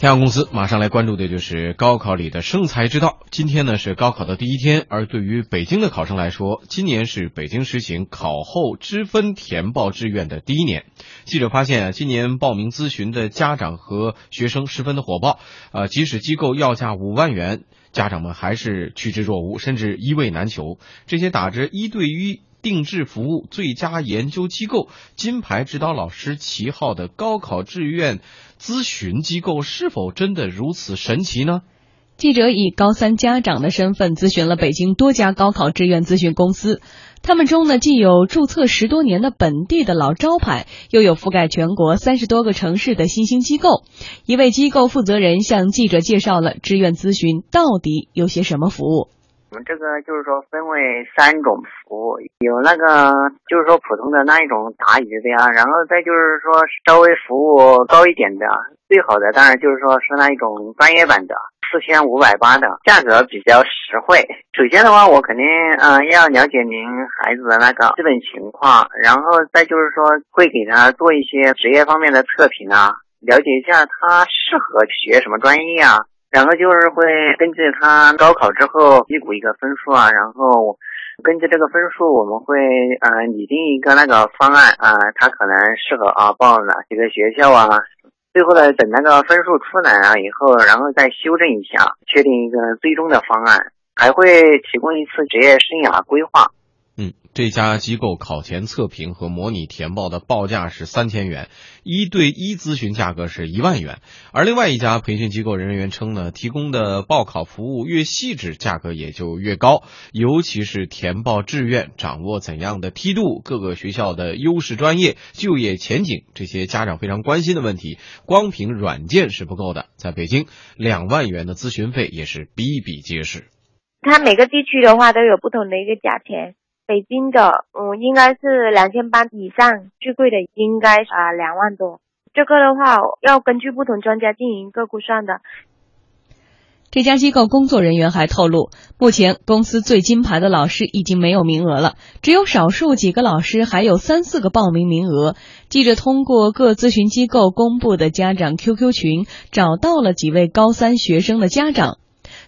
天阳公司马上来关注的就是高考里的生财之道。今天呢是高考的第一天，而对于北京的考生来说，今年是北京实行考后知分填报志愿的第一年。记者发现啊，今年报名咨询的家长和学生十分的火爆，呃，即使机构要价五万元，家长们还是趋之若鹜，甚至一位难求。这些打着一对一。定制服务、最佳研究机构、金牌指导老师旗号的高考志愿咨询机构，是否真的如此神奇呢？记者以高三家长的身份咨询了北京多家高考志愿咨询公司，他们中呢既有注册十多年的本地的老招牌，又有覆盖全国三十多个城市的新兴机构。一位机构负责人向记者介绍了志愿咨询到底有些什么服务。我们这个就是说分为三种服务，有那个就是说普通的那一种答疑的呀，然后再就是说稍微服务高一点的，最好的当然就是说是那一种专业版的，四千五百八的，价格比较实惠。首先的话，我肯定嗯要了解您孩子的那个基本情况，然后再就是说会给他做一些职业方面的测评啊，了解一下他适合学什么专业啊。然后就是会根据他高考之后预估一个分数啊，然后根据这个分数，我们会呃拟定一个那个方案啊，他可能适合啊报哪几个学校啊。最后呢，等那个分数出来啊以后，然后再修正一下，确定一个最终的方案，还会提供一次职业生涯规划。嗯，这家机构考前测评和模拟填报的报价是三千元，一对一咨询价格是一万元。而另外一家培训机构人员称呢，提供的报考服务越细致，价格也就越高。尤其是填报志愿、掌握怎样的梯度、各个学校的优势专业、就业前景这些家长非常关心的问题，光凭软件是不够的。在北京，两万元的咨询费也是比比皆是。它每个地区的话都有不同的一个价钱。北京的，嗯，应该是两千八以上，最贵的应该啊两万多。这个的话要根据不同专家进行一个估算的。这家机构工作人员还透露，目前公司最金牌的老师已经没有名额了，只有少数几个老师还有三四个报名名额。记者通过各咨询机构公布的家长 QQ 群，找到了几位高三学生的家长。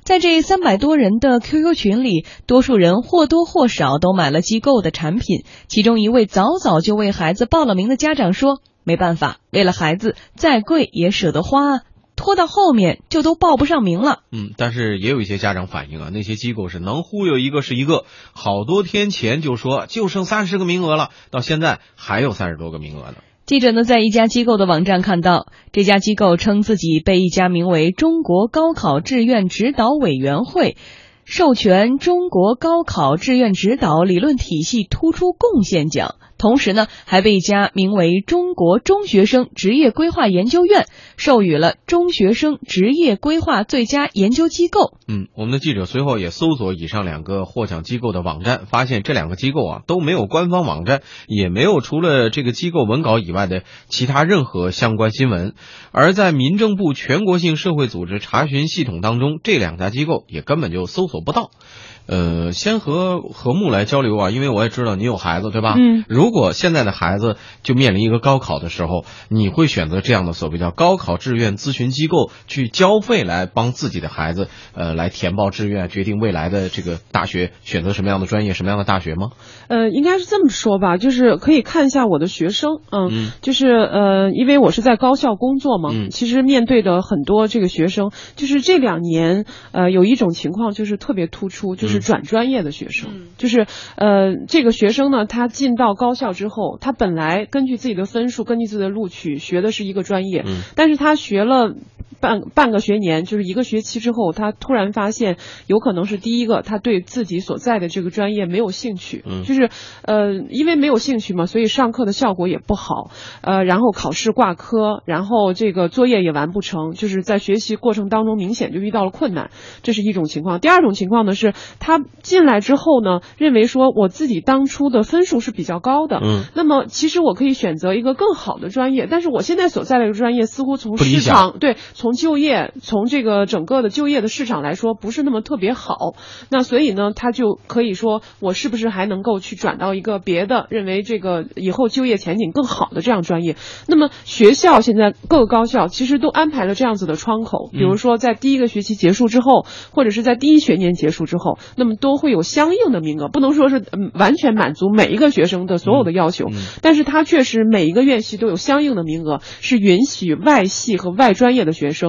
在这三百多人的 QQ 群里，多数人或多或少都买了机构的产品。其中一位早早就为孩子报了名的家长说：“没办法，为了孩子，再贵也舍得花，拖到后面就都报不上名了。”嗯，但是也有一些家长反映啊，那些机构是能忽悠一个是一个，好多天前就说就剩三十个名额了，到现在还有三十多个名额呢。记者呢，在一家机构的网站看到，这家机构称自己被一家名为“中国高考志愿指导委员会”授权中国高考志愿指导理论体系突出贡献奖。同时呢，还被一家名为中国中学生职业规划研究院授予了中学生职业规划最佳研究机构。嗯，我们的记者随后也搜索以上两个获奖机构的网站，发现这两个机构啊都没有官方网站，也没有除了这个机构文稿以外的其他任何相关新闻。而在民政部全国性社会组织查询系统当中，这两家机构也根本就搜索不到。呃，先和和睦来交流啊，因为我也知道你有孩子，对吧？嗯。如果现在的孩子就面临一个高考的时候，你会选择这样的所谓叫高考志愿咨询机构去交费来帮自己的孩子，呃，来填报志愿，决定未来的这个大学选择什么样的专业、什么样的大学吗？呃，应该是这么说吧，就是可以看一下我的学生，嗯，就是呃，因为我是在高校工作嘛，嗯，其实面对的很多这个学生，就是这两年，呃，有一种情况就是特别突出，就是。转专业的学生，就是呃，这个学生呢，他进到高校之后，他本来根据自己的分数，根据自己的录取，学的是一个专业，但是他学了。半半个学年就是一个学期之后，他突然发现有可能是第一个，他对自己所在的这个专业没有兴趣，就是呃，因为没有兴趣嘛，所以上课的效果也不好，呃，然后考试挂科，然后这个作业也完不成，就是在学习过程当中明显就遇到了困难，这是一种情况。第二种情况呢是，他进来之后呢，认为说我自己当初的分数是比较高的，嗯，那么其实我可以选择一个更好的专业，但是我现在所在的这个专业似乎从市场对从从就业从这个整个的就业的市场来说不是那么特别好，那所以呢，他就可以说我是不是还能够去转到一个别的认为这个以后就业前景更好的这样专业？那么学校现在各个高校其实都安排了这样子的窗口，比如说在第一个学期结束之后，或者是在第一学年结束之后，那么都会有相应的名额，不能说是嗯完全满足每一个学生的所有的要求，但是他确实每一个院系都有相应的名额，是允许外系和外专业的学生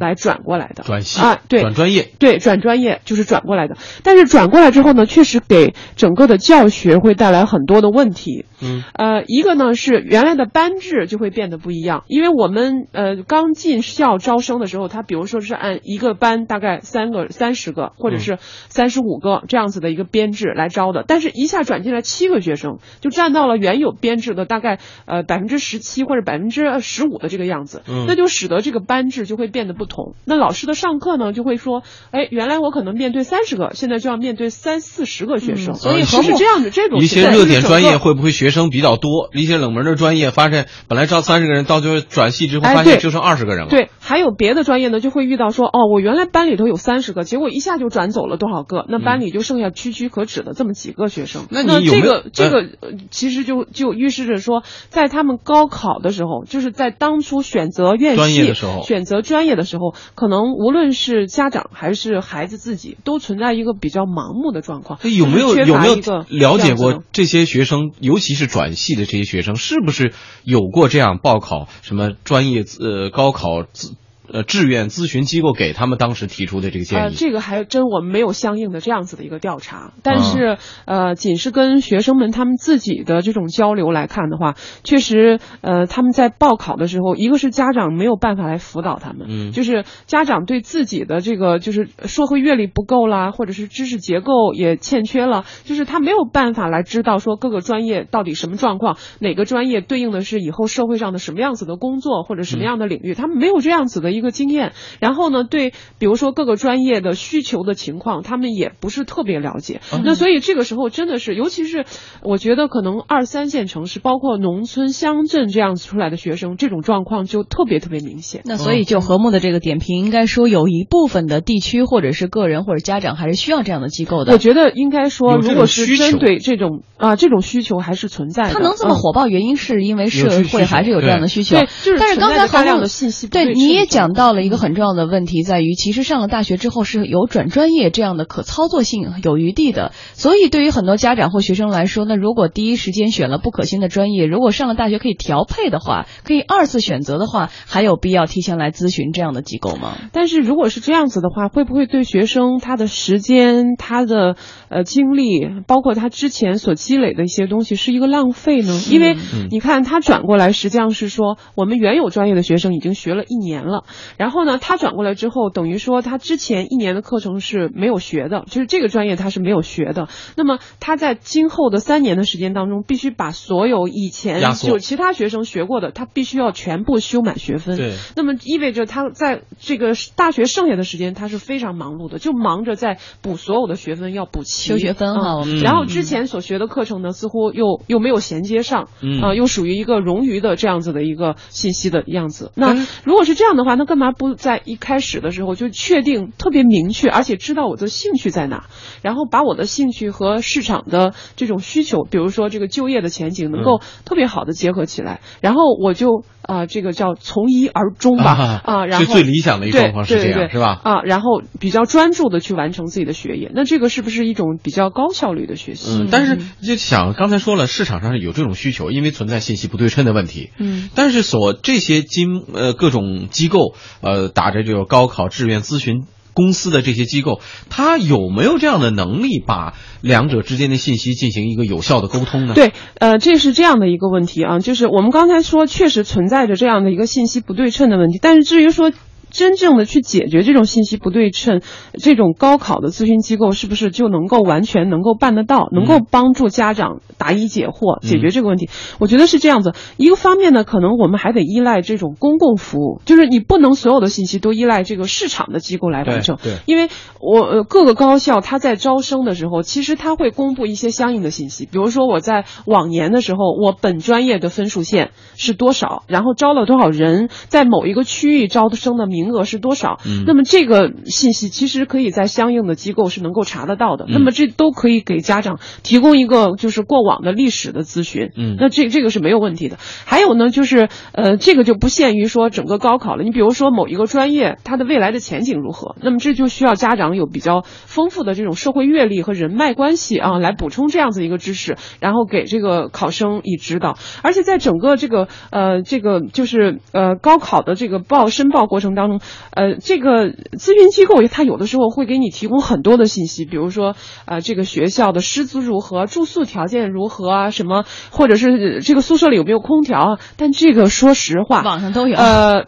来转过来的，转系啊，对，转专业，对，转专业就是转过来的。但是转过来之后呢，确实给整个的教学会带来很多的问题。嗯，呃，一个呢是原来的班制就会变得不一样，因为我们呃刚进校招生的时候，他比如说是按一个班大概三个、三十个或者是三十五个这样子的一个编制来招的，但是一下转进来七个学生，就占到了原有编制的大概呃百分之十七或者百分之十五的这个样子，嗯。那就使得这个班制就会变得不同。那老师的上课呢，就会说，哎，原来我可能面对三十个，现在就要面对三四十个学生，嗯。所以是和睦是这样的这种一些热点专业会不会学生比较多？一些冷门的专业发现本来招三十个人，到最后转系之后发现就剩二十个人了。对，还有别的专业呢，就会遇到说，哦，我原来班里头有三十个，结果一下就转走了多少个，那班里就剩下区区可指的这么几个学生。那你有这个这个、呃其实就就预示着说，在他们高考的时候，就是在当初选择院系专业的时候选择专业的时候，可能无论是家长还是孩子自己，都存在一个比较盲目的状况。有没有有没有了解过这些学生，尤其是转系的这些学生，是不是有过这样报考什么专业呃高考自呃志愿咨询机构给他们当时提出的这个建呃，议？这个还真我们没有相应的这样子的一个调查，但是、呃，仅是跟学生们他们自己的这种交流来看的话，确实呃他们在报考的时候，一个是家长没有办法来辅导他们，嗯。就是家长对自己的这个就是社会阅历不够啦，或者是知识结构也欠缺了，就是他没有办法来知道说各个专业到底什么状况，哪个专业对应的是以后社会上的什么样子的工作或者什么样的领域，他们没有这样子的一个经验。然后呢，对比如说各个专业的需求的情况，他们也不是特别了解。那所以这个时候真的是，尤其是我觉得可能二三线城市，包括农村乡镇这样子出来的学生，这种状况就特别特别明显。那所以就和睦的这个点评，应该说有一部分的地区或者是个人或者家长还是需要这样的机构的。我觉得应该说，如果是针对这种啊、这种需求还是存在的。它能这么嗯火爆，原因是因为社会还是有这样的需求。对，就是但是刚才好的信息对，你也的讲到了一个嗯很重要的问题，在于其实上了大学之后是有转专业这样的可操作性、有余地的。所以对于很多家长或学生来说，那如果第一时间选了不可信的专业，如果上了大学可以调配的话，可以二次选择的话，还有必要提前来咨询这样的机构吗？但是如果是这样子的话，会不会对学生他的时间、他的呃精力，包括他之前所积累的一些东西，是一个浪费呢？因为嗯你看他转过来，实际上是说我们原有专业的学生已经学了一年了，然后呢，他转过来之后，等于说他之前一年的课程是没有学的，就是这个专业他是没有学的。那么他在今后的三年的时间当中，必须把所有以前就其他学生学过的，他必须要全部修满学分。对，那么意味着他在这个大学剩下的时间，他是非常忙碌的，就忙着在补所有的学分，要补齐修学分哈嗯然后之前所学的课程呢，似乎又又没有衔接上，嗯啊、又属于一个冗余的这样子的一个信息的样子。那如果是这样的话，那干嘛不在一开始的时候就确定特别明确，而且知道我的兴趣在哪，然后把我的兴趣和市场的这种需求，比如说这个就业的前景，能够特别好的结合起来，然后我就啊、这个叫从一而终吧啊，然后最最理想的一个状况是这样，是吧？啊，然后比较专注的去完成自己的学业，那这个是不是一种比较高效率的学习？嗯，但是就想刚才说了，市场上有这种需求，因为存在信息不对称的问题。嗯，但是所这些经呃各种机构呃打着这个高考志愿咨询公司的这些机构，他有没有这样的能力把两者之间的信息进行一个有效的沟通呢？，对，呃，这是这样的一个问题啊，就是我们刚才说确实存在着这样的一个信息不对称的问题，但是至于说。真正的去解决这种信息不对称，这种高考的咨询机构是不是就能够完全能够办得到，能够帮助家长答疑解惑，解决这个问题？我觉得是这样子。一个方面呢，可能我们还得依赖这种公共服务，就是你不能所有的信息都依赖这个市场的机构来完成。对，因为我呃各个高校它在招生的时候，其实它会公布一些相应的信息，比如说我在往年的时候，我本专业的分数线是多少，然后招了多少人，在某一个区域招生的名名额是多少。嗯那么这个信息其实可以在相应的机构是能够查得到的。嗯那么这都可以给家长提供一个就是过往的历史的咨询。嗯那这这个是没有问题的。还有呢，就是呃，这个就不限于说整个高考了。你比如说某一个专业，它的未来的前景如何？那么这就需要家长有比较丰富的这种社会阅历和人脉关系啊，来补充这样子一个知识，然后给这个考生以指导。而且在整个这个呃这个就是呃高考的这个报申报过程当中，呃这个咨询机构它有的时候会给你提供很多的信息，比如说呃这个学校的师资如何，住宿条件如何啊，什么或者是这个宿舍里有没有空调啊？但这个说实话，网上都有。呃，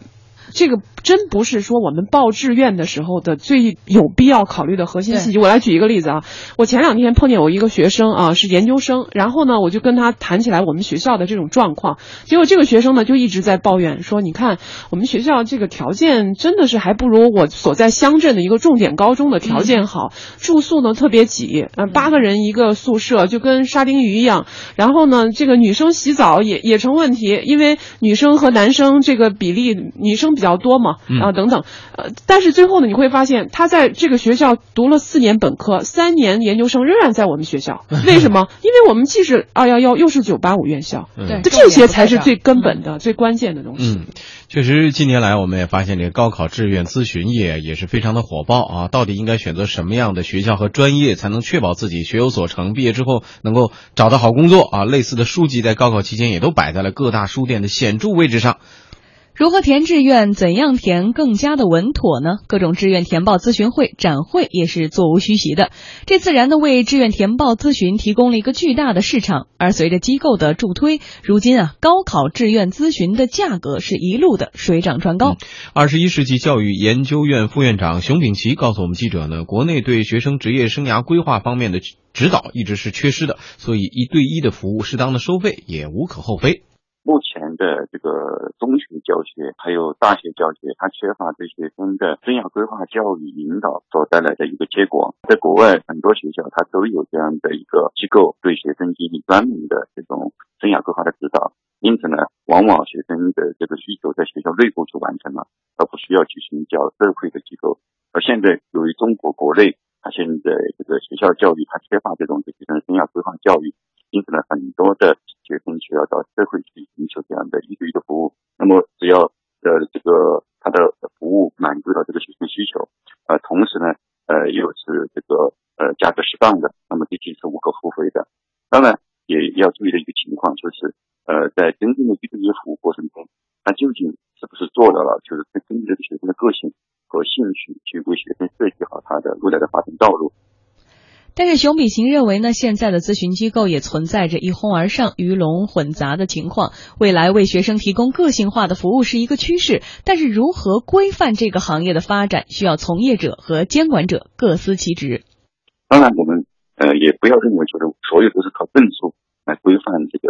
这个真不是说我们报志愿的时候的最有必要考虑的核心信息。我来举一个例子啊，我前两天碰见我一个学生啊，是研究生，然后呢，我就跟他谈起来我们学校的这种状况，结果这个学生呢就一直在抱怨说，你看我们学校这个条件真的是还不如我所在乡镇的一个重点高中的条件好，住宿呢特别挤，呃，八个人一个宿舍就跟沙丁鱼一样，然后呢，这个女生洗澡也也成问题，因为女生和男生这个比例女生比较多嘛，啊等等，呃，但是最后呢，你会发现他在这个学校读了四年本科，三年研究生，仍然在我们学校，为什么？因为我们既是二幺幺，又是九八五院校，嗯对，这些才是最根本的、最关键的东西。嗯，确实，近年来我们也发现，这个高考志愿咨询业也是非常的火爆啊。到底应该选择什么样的学校和专业，才能确保自己学有所成，毕业之后能够找到好工作啊？类似的书籍在高考期间也都摆在了各大书店的显著位置上。如何填志愿？怎样填更加的稳妥呢？各种志愿填报咨询会、展会也是座无虚席的，这自然的为志愿填报咨询提供了一个巨大的市场。而随着机构的助推，如今啊，高考志愿咨询的价格是一路的水涨船高。二十一世纪教育研究院副院长熊丙奇告诉我们记者呢，国内对学生职业生涯规划方面的指导一直是缺失的，所以一对一的服务、适当的收费也无可厚非。目前的这个中学教学还有大学教学，它缺乏对学生的生涯规划教育引导所带来的一个结果。在国外很多学校，它都有这样的一个机构对学生进行专门的这种生涯规划的指导。因此呢，往往学生的这个需求在学校内部就完成了，而不需要去寻找社会的机构。而现在由于中国国内它现在这个学校教育它缺乏这种对学生生涯规划教育，因此呢，很多的学生需要到社会去寻求这样的一对一的服务。那么只要呃这个他的服务满足了这个学生需求，呃，同时呢，呃又是这个呃价格适当的，那么这些是无可厚非的。当然也要注意的一个情况就是，呃，在真正的一对一服务过程中，他究竟是不是做到了，就是根据这个学生的个性和兴趣去为学生设计好他的未来的发展道路。但是熊丙行认为呢，现在的咨询机构也存在着一哄而上、鱼龙混杂的情况。未来为学生提供个性化的服务是一个趋势，但是如何规范这个行业的发展，需要从业者和监管者各司其职。当然，我们呃也不要认为就是所有都是靠证书来规范这个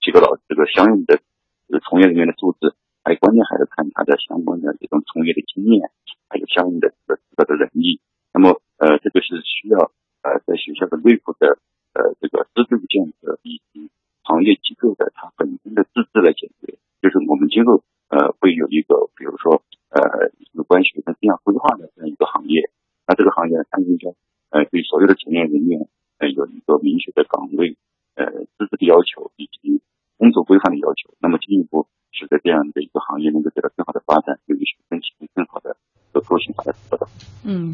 几个老这个相应的这个从业人员的素质，还关键还是看他的相关的这种从业的经验，还有相应的这个这个能力。那么呃，这个是需要。呃，在学校的内部的呃这个制度建设以及行业机构的它本身的资质来解决，就是我们今后呃会有一个比如说呃有关学生生涯规划的这样一个行业，那这个行业呢它应该呃对所有的从业人员呃有一个明确的岗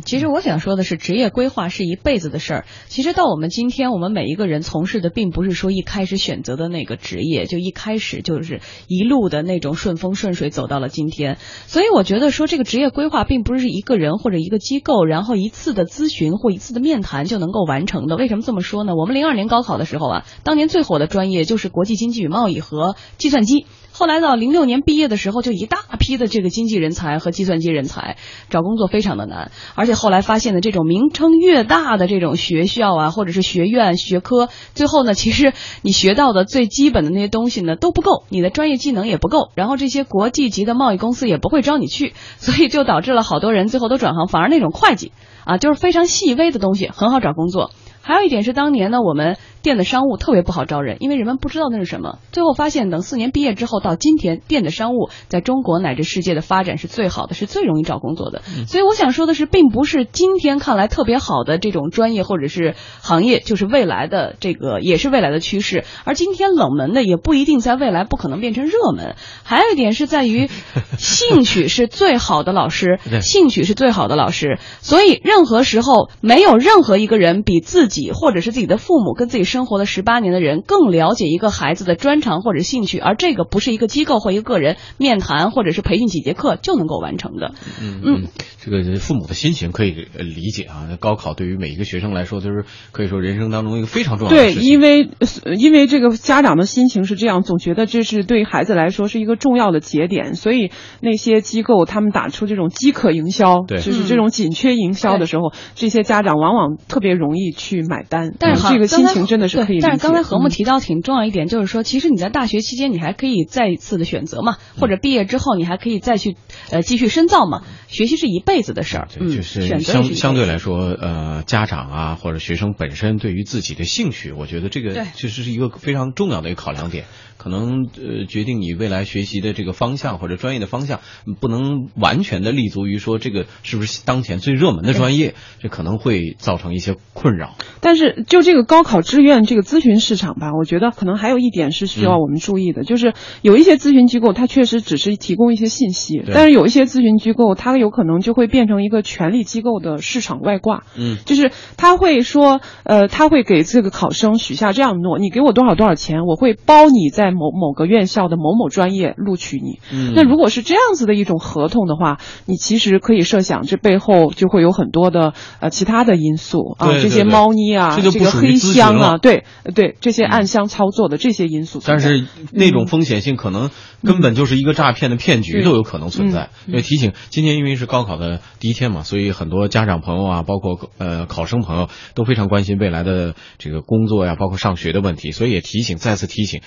其实我想说的是，职业规划是一辈子的事儿。其实到我们今天，我们每一个人从事的，并不是说一开始选择的那个职业，就一开始就是一路的那种顺风顺水走到了今天。所以我觉得说，这个职业规划并不是一个人或者一个机构，然后一次的咨询或一次的面谈就能够完成的。为什么这么说呢？我们零二年高考的时候啊，当年最火的专业就是国际经济与贸易和计算机。后来到零六年毕业的时候，就一大批的这个经济人才和计算机人才，找工作非常的难。而且后来发现的这种名称越大的这种学校啊，或者是学院学科，最后呢，其实你学到的最基本的那些东西呢都不够，你的专业技能也不够，然后这些国际级的贸易公司也不会招你去，所以就导致了好多人最后都转行，反而那种会计啊，就是非常细微的东西很好找工作。还有一点是，当年呢，我们电子商务特别不好招人，因为人们不知道那是什么。最后发现，等四年毕业之后到今天，电子商务在中国乃至世界的发展是最好的，是最容易找工作的。所以我想说的是，并不是今天看来特别好的这种专业或者是行业就是未来的这个也是未来的趋势，而今天冷门的也不一定在未来不可能变成热门。还有一点是在于，兴趣是最好的老师，兴趣是最好的老师。所以任何时候没有任何一个人比自己或者是自己的父母跟自己生活了十八年的人更了解一个孩子的专长或者兴趣，而这个不是一个机构或一个个人面谈或者是培训几节课就能够完成的。嗯嗯，这个父母的心情可以理解啊。高考对于每一个学生来说，就是可以说人生当中一个非常重要的对，因为因为这个家长的心情是这样，总觉得这是对孩子来说是一个重要的节点，所以那些机构他们打出这种饥渴营销，对，就是这种紧缺营销的时候，这些家长往往特别容易去买单。但是这个心情真的是可以。但是刚才何木提到挺重要一点，就是说，其实你在大学期间你还可以再一次的选择嘛，或者毕业之后你还可以再去呃继续深造嘛。学习是一辈子的事儿，嗯，就是相相对来说，呃，家长啊或者学生本身对于自己的兴趣，我觉得这个其实是一个非常重要的一个考量点。可能呃决定你未来学习的这个方向或者专业的方向，不能完全的立足于说这个是不是当前最热门的专业，这可能会造成一些困扰。但是就这个高考志愿这个咨询市场吧，我觉得可能还有一点是需要我们注意的，就是有一些咨询机构它确实只是提供一些信息，但是有一些咨询机构它有可能就会变成一个权力机构的市场外挂。嗯，就是他会说，呃，他会给这个考生许下这样的诺：你给我多少多少钱，我会包你在。某某个院校的某某专业录取你，那如果是这样子的一种合同的话，你其实可以设想，这背后就会有很多的呃其他的因素啊，这些猫腻啊，这个黑箱啊，对对，这些暗箱操作的这些因素。但是那种风险性可能根本就是一个诈骗的骗局都有可能存在。因为提醒，今年因为是高考的第一天嘛，所以很多家长朋友啊，包括呃考生朋友都非常关心未来的这个工作呀，包括上学的问题，所以也提醒，再次提醒，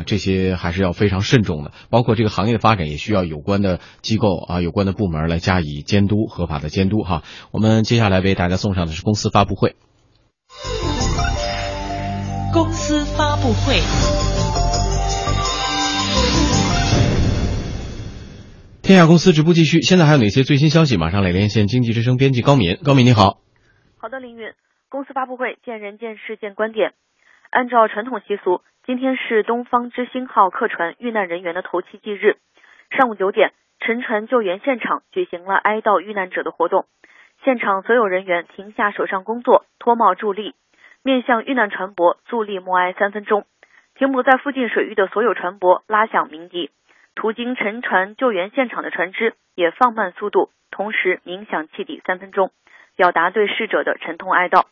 呃。这些还是要非常慎重的，包括这个行业的发展也需要有关的机构啊、有关的部门来加以监督、合法的监督哈。我们接下来为大家送上的是公司发布会。公司发布会。天下公司直播继续，现在还有哪些最新消息？马上来连线经济之声编辑高敏。高敏你好。好的，凌云。公司发布会，见人见事见观点。按照传统习俗。今天是东方之星号客船遇难人员的头七忌日，上午九点，沉船救援现场举行了哀悼遇难者的活动。现场所有人员停下手上工作，脱帽伫立，面向遇难船舶肃立默哀三分钟。停泊在附近水域的所有船舶拉响鸣笛，途经沉船救援现场的船只也放慢速度，同时鸣响汽笛三分钟，表达对逝者的沉痛哀悼。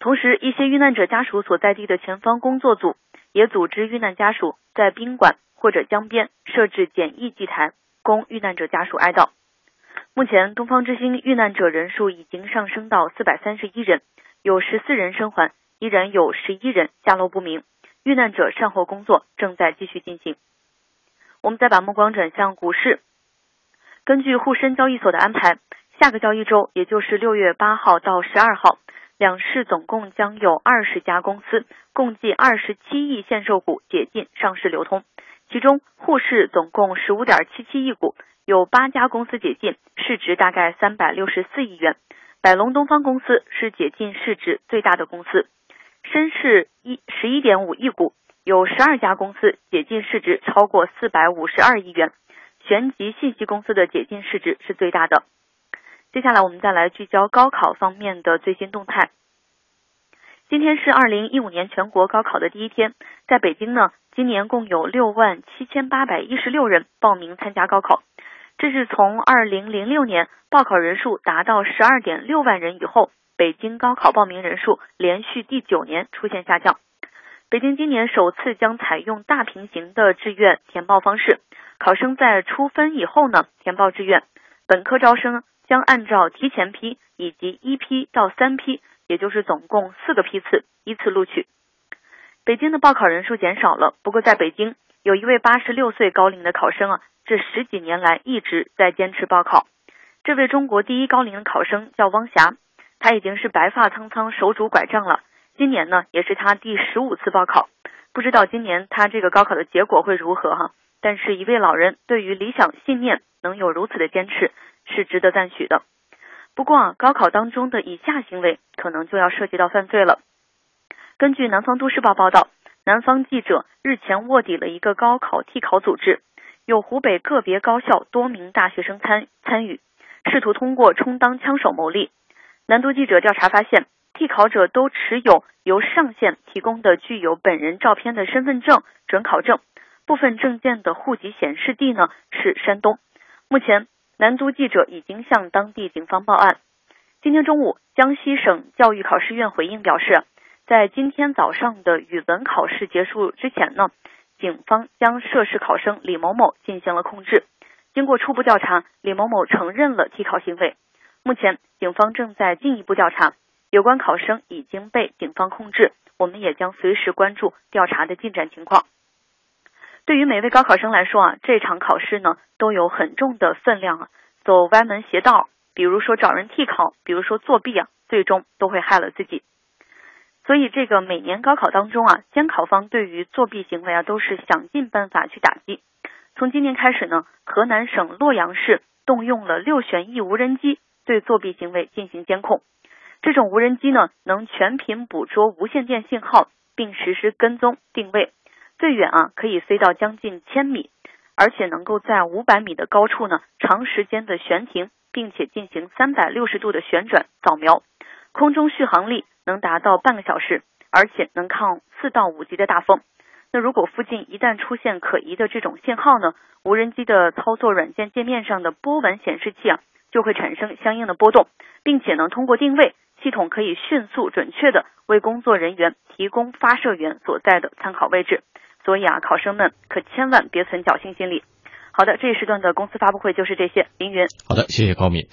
同时，一些遇难者家属所在地的前方工作组。也组织遇难家属在宾馆或者江边设置简易祭坛，供遇难者家属哀悼。目前，东方之星遇难者人数已经上升到四百三十一人，有十四人生还，依然有十一人下落不明。遇难者善后工作正在继续进行。我们再把目光转向股市，根据沪深交易所的安排，下个交易周，也就是六月八号到十二号。两市总共将有二十家公司，共计二十七亿限售股解禁上市流通。其中，沪市总共十五点七七亿股，有八家公司解禁，市值大概三百六十四亿元。百龙东方公司是解禁市值最大的公司。深市一十一点五亿股，有十二家公司解禁市值超过四百五十二亿元。玄极信息公司的解禁市值是最大的。接下来我们再来聚焦高考方面的最新动态。今天是二零一五年全国高考的第一天，在北京呢，今年共有六万七千八百一十六人报名参加高考，这是从二零零六年报考人数达到十二点六万人以后，北京高考报名人数连续第九年出现下降。北京今年首次将采用大平行的志愿填报方式，考生在出分以后呢填报志愿，本科招生。将按照提前批以及一批到三批，也就是总共四个批次依次录取。北京的报考人数减少了，不过在北京有一位八十六岁高龄的考生啊，这十几年来一直在坚持报考。这位中国第一高龄的考生叫汪霞，他已经是白发苍苍、手拄拐杖了。今年呢也是他第十五次报考，不知道今年他这个高考的结果会如何哈。但是，一位老人对于理想信念能有如此的坚持，是值得赞许的。不过啊，高考当中的以下行为可能就要涉及到犯罪了。根据南方都市报报道，南方记者日前卧底了一个高考替考组织，有湖北个别高校多名大学生参参与，试图通过充当枪手牟利。南都记者调查发现，替考者都持有由上线提供的具有本人照片的身份证、准考证。部分证件的户籍显示地呢是山东。目前，南都记者已经向当地警方报案。今天中午，江西省教育考试院回应表示，在今天早上的语文考试结束之前呢，警方将涉事考生李某某进行了控制。经过初步调查，李某某承认了替考行为。目前，警方正在进一步调查，有关考生已经被警方控制。我们也将随时关注调查的进展情况。对于每位高考生来说啊，这场考试呢都有很重的分量啊，走歪门邪道，比如说找人替考，比如说作弊啊，最终都会害了自己。所以这个每年高考当中啊，监考方对于作弊行为啊都是想尽办法去打击。从今年开始呢，河南省洛阳市动用了六旋翼无人机对作弊行为进行监控。这种无人机呢能全频捕捉无线电信号，并实施跟踪定位。最远啊，可以飞到将近千米，而且能够在五百米的高处呢，长时间的悬停，并且进行三百六十度的旋转扫描，空中续航力能达到半个小时，而且能抗四到五级的大风。那如果附近一旦出现可疑的这种信号呢，无人机的操作软件界面上的波纹显示器啊，就会产生相应的波动，并且呢，通过定位系统可以迅速准确的为工作人员提供发射源所在的参考位置。所以啊，考生们可千万别存侥幸心理。好的，这一时段的公司发布会就是这些。凌云，好的，谢谢高敏。